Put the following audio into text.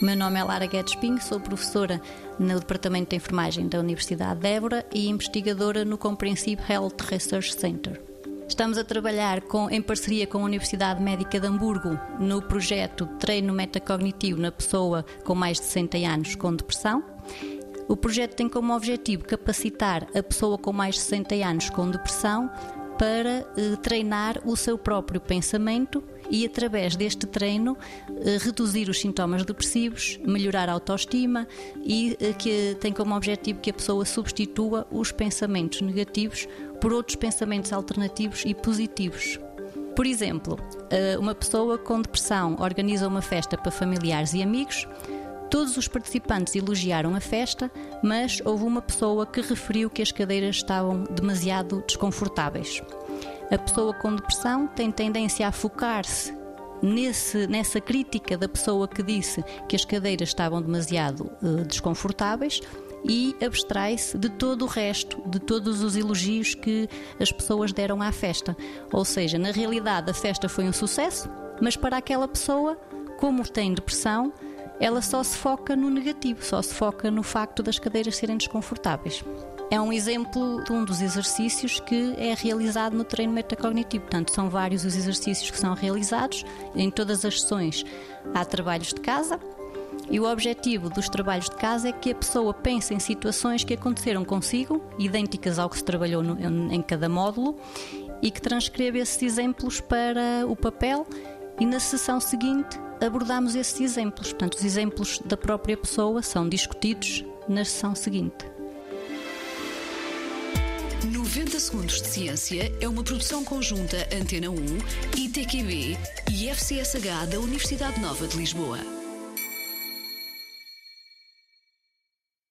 meu nome é Lara Guedes Pinho, sou professora no Departamento de Enfermagem da Universidade de Évora e investigadora no Comprehensive Health Research Center. Estamos a trabalhar com, em parceria com a Universidade Médica de Hamburgo no projeto Treino Metacognitivo na pessoa com mais de 60 anos com depressão. O projeto tem como objetivo capacitar a pessoa com mais de 60 anos com depressão para eh, treinar o seu próprio pensamento e, através deste treino, eh, reduzir os sintomas depressivos, melhorar a autoestima e eh, que tem como objetivo que a pessoa substitua os pensamentos negativos por outros pensamentos alternativos e positivos. Por exemplo, eh, uma pessoa com depressão organiza uma festa para familiares e amigos. Todos os participantes elogiaram a festa, mas houve uma pessoa que referiu que as cadeiras estavam demasiado desconfortáveis. A pessoa com depressão tem tendência a focar-se nesse, nessa crítica da pessoa que disse que as cadeiras estavam demasiado uh, desconfortáveis e abstrai-se de todo o resto, de todos os elogios que as pessoas deram à festa. Ou seja, na realidade a festa foi um sucesso, mas para aquela pessoa, como tem depressão, ela só se foca no negativo, só se foca no facto das cadeiras serem desconfortáveis. É um exemplo de um dos exercícios que é realizado no treino metacognitivo. Portanto, são vários os exercícios que são realizados. Em todas as sessões há trabalhos de casa. E o objetivo dos trabalhos de casa é que a pessoa pense em situações que aconteceram consigo, idênticas ao que se trabalhou no, em cada módulo, e que transcreva esses exemplos para o papel. E na sessão seguinte abordamos esses exemplos. Portanto, os exemplos da própria pessoa são discutidos na sessão seguinte. 90 Segundos de Ciência é uma produção conjunta Antena 1, ITQB e FCSH da Universidade Nova de Lisboa.